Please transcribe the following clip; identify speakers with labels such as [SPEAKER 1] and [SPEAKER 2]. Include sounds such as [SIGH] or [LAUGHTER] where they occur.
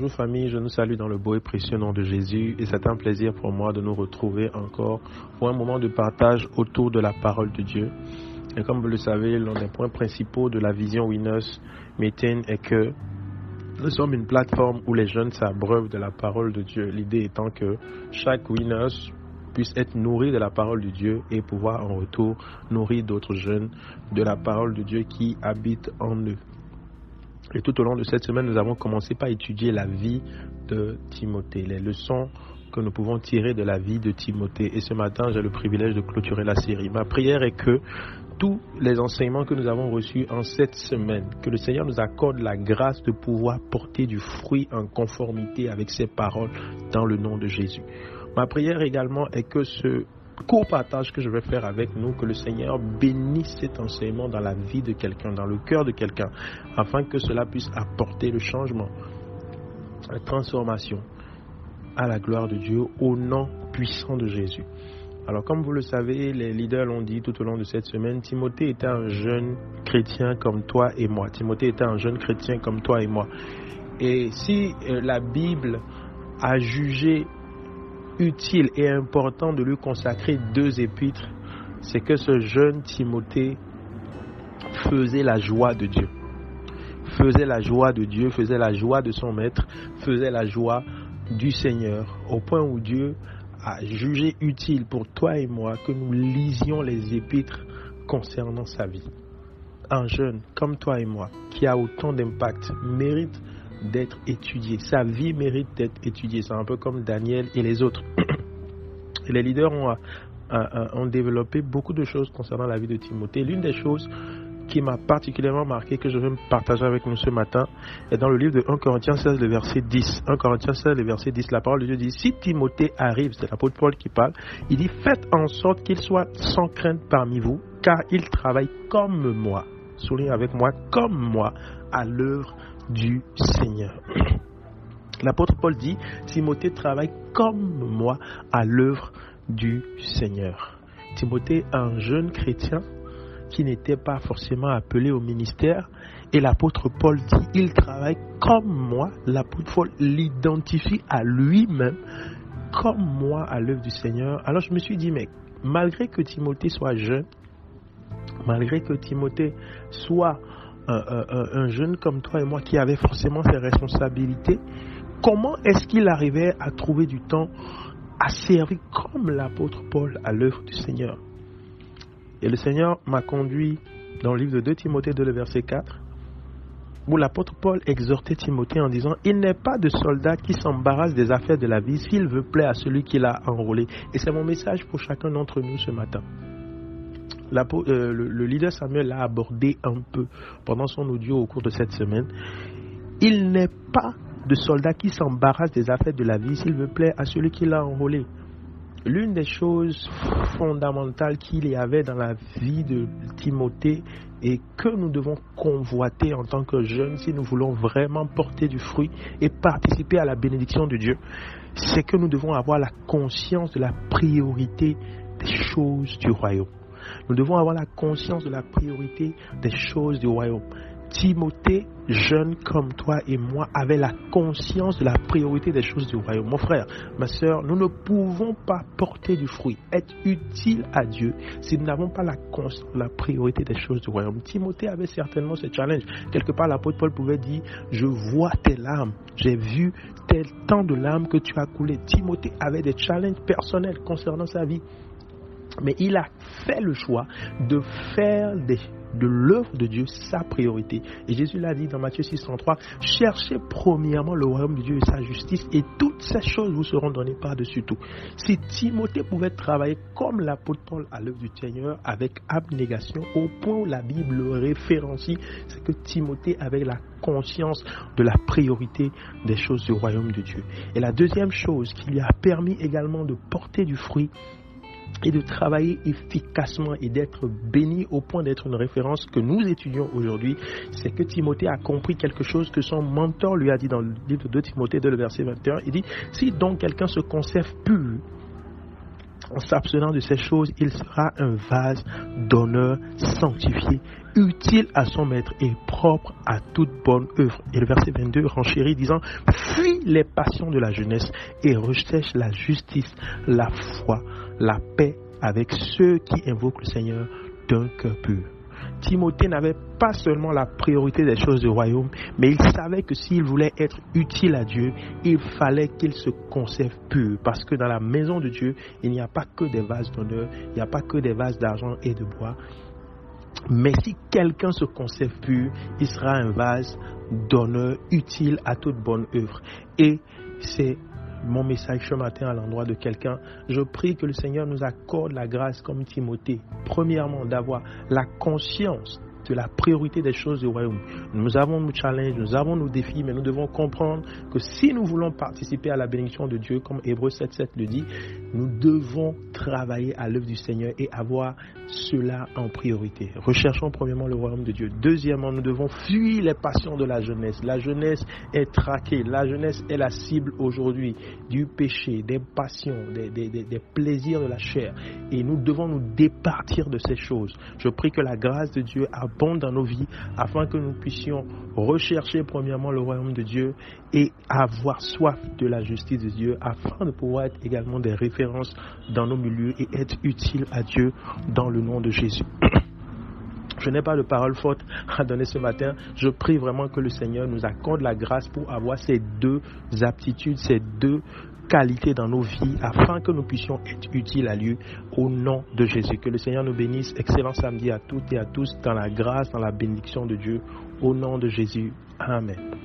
[SPEAKER 1] Bonjour famille, je nous salue dans le beau et précieux nom de Jésus et c'est un plaisir pour moi de nous retrouver encore pour un moment de partage autour de la parole de Dieu. Et comme vous le savez, l'un des points principaux de la vision Winners Meeting est que nous sommes une plateforme où les jeunes s'abreuvent de la parole de Dieu. L'idée étant que chaque Winners puisse être nourri de la parole de Dieu et pouvoir en retour nourrir d'autres jeunes de la parole de Dieu qui habite en eux. Et tout au long de cette semaine, nous avons commencé par étudier la vie de Timothée, les leçons que nous pouvons tirer de la vie de Timothée. Et ce matin, j'ai le privilège de clôturer la série. Ma prière est que tous les enseignements que nous avons reçus en cette semaine, que le Seigneur nous accorde la grâce de pouvoir porter du fruit en conformité avec ses paroles dans le nom de Jésus. Ma prière également est que ce court partage que je vais faire avec nous, que le Seigneur bénisse cet enseignement dans la vie de quelqu'un, dans le cœur de quelqu'un, afin que cela puisse apporter le changement, la transformation à la gloire de Dieu au nom puissant de Jésus. Alors comme vous le savez, les leaders l'ont dit tout au long de cette semaine, Timothée était un jeune chrétien comme toi et moi. Timothée était un jeune chrétien comme toi et moi. Et si euh, la Bible a jugé utile et important de lui consacrer deux épîtres, c'est que ce jeune Timothée faisait la joie de Dieu. Faisait la joie de Dieu, faisait la joie de son maître, faisait la joie du Seigneur, au point où Dieu a jugé utile pour toi et moi que nous lisions les épîtres concernant sa vie. Un jeune comme toi et moi, qui a autant d'impact, mérite d'être étudié. Sa vie mérite d'être étudiée. C'est un peu comme Daniel et les autres. [CLEARS THROAT] les leaders ont, ont développé beaucoup de choses concernant la vie de Timothée. L'une des choses qui m'a particulièrement marqué, que je vais partager avec nous ce matin, est dans le livre de 1 Corinthiens 16, le verset 10. 1 Corinthiens 16, le verset 10, la parole de Dieu dit, si Timothée arrive, c'est l'apôtre Paul qui parle, il dit, faites en sorte qu'il soit sans crainte parmi vous, car il travaille comme moi, souligne avec moi, comme moi, à l'œuvre du Seigneur. [CLEARS THROAT] L'apôtre Paul dit, Timothée travaille comme moi à l'œuvre du Seigneur. Timothée, un jeune chrétien qui n'était pas forcément appelé au ministère, et l'apôtre Paul dit, il travaille comme moi. L'apôtre Paul l'identifie à lui-même comme moi à l'œuvre du Seigneur. Alors je me suis dit, mais malgré que Timothée soit jeune, malgré que Timothée soit un, jeune comme toi et moi qui avait forcément ses responsabilités, comment est-ce qu'il arrivait à trouver du temps à servir comme l'apôtre Paul à l'œuvre du Seigneur? Et le Seigneur m'a conduit dans le livre de 2 Timothée de le verset 4, où l'apôtre Paul exhortait Timothée en disant, il n'est pas de soldat qui s'embarrasse des affaires de la vie s'il veut plaire à celui qui l'a enrôlé. Et c'est mon message pour chacun d'entre nous ce matin. Euh, le, leader Samuel l'a abordé un peu pendant son audio au cours de cette semaine. Il n'est pas de soldat qui s'embarrasse des affaires de la vie s'il veut plaire à celui qui l'a enrôlé. L'une des choses fondamentales qu'il y avait dans la vie de Timothée et que nous devons convoiter en tant que jeunes si nous voulons vraiment porter du fruit et participer à la bénédiction de Dieu, c'est que nous devons avoir la conscience de la priorité des choses du royaume. Nous devons avoir la conscience de la priorité des choses du royaume. Timothée, jeune comme toi et moi, avait la conscience de la priorité des choses du royaume. Mon frère, ma soeur, nous ne pouvons pas porter du fruit, être utile à Dieu si nous n'avons pas la, la priorité des choses du royaume. Timothée avait certainement ce challenge. Quelque part, l'apôtre Paul pouvait dire, je vois tes larmes, j'ai vu tel temps de larmes que tu as coulé. Timothée avait des challenges personnels concernant sa vie. Mais il a fait le choix de faire de l'œuvre de Dieu sa priorité. Et Jésus l'a dit dans Matthieu 6,33 Cherchez premièrement le royaume de Dieu et sa justice, et toutes ces choses vous seront données par-dessus tout. Si Timothée pouvait travailler comme l'apôtre Paul à l'œuvre du Seigneur avec abnégation, au point où la Bible le référencie, c'est que Timothée avait la conscience de la priorité des choses du royaume de Dieu. Et la deuxième chose qui lui a permis également de porter du fruit, et de travailler efficacement et d'être béni au point d'être une référence que nous étudions aujourd'hui, c'est que Timothée a compris quelque chose que son mentor lui a dit dans le livre de Timothée, de le verset 21. Il dit, si donc quelqu'un se conserve pur en s'abstenant de ces choses, il sera un vase d'honneur sanctifié, utile à son maître et propre à toute bonne œuvre. Et le verset 22 renchérit disant, fuis les passions de la jeunesse et recherche la justice, la foi, la paix avec ceux qui invoquent le Seigneur d'un cœur pur. Timothée n'avait pas seulement la priorité des choses du royaume, mais il savait que s'il voulait être utile à Dieu, il fallait qu'il se conserve pur. Parce que dans la maison de Dieu, il n'y a pas que des vases d'honneur, il n'y a pas que des vases d'argent et de bois. Mais si quelqu'un se conserve pur, il sera un vase d'honneur utile à toute bonne œuvre. Et c'est mon message ce matin à l'endroit de quelqu'un. Je prie que le Seigneur nous accorde la grâce comme Timothée. Premièrement, d'avoir la conscience de la priorité des choses du royaume. Nous avons nos challenges, nous avons nos défis, mais nous devons comprendre que si nous voulons participer à la bénédiction de Dieu, comme Hébreu 7.7 le dit, nous devons travailler à l'œuvre du Seigneur et avoir cela en priorité. Recherchons premièrement le royaume de Dieu. Deuxièmement, nous devons fuir les passions de la jeunesse. La jeunesse est traquée. La jeunesse est la cible aujourd'hui du péché, des passions, des, plaisirs de la chair. Et nous devons nous départir de ces choses. Je prie que la grâce de Dieu dans nos vies afin que nous puissions rechercher premièrement le royaume de Dieu et avoir soif de la justice de Dieu afin de pouvoir être également des références dans nos milieux et être utiles à Dieu dans le nom de Jésus. [COUGHS] Je n'ai pas de parole forte à donner ce matin. Je prie vraiment que le Seigneur nous accorde la grâce pour avoir ces deux aptitudes, ces deux qualités dans nos vies afin que nous puissions être utiles à lui au nom de Jésus. Que le Seigneur nous bénisse. Excellent samedi à toutes et à tous dans la grâce, dans la bénédiction de Dieu au nom de Jésus. Amen.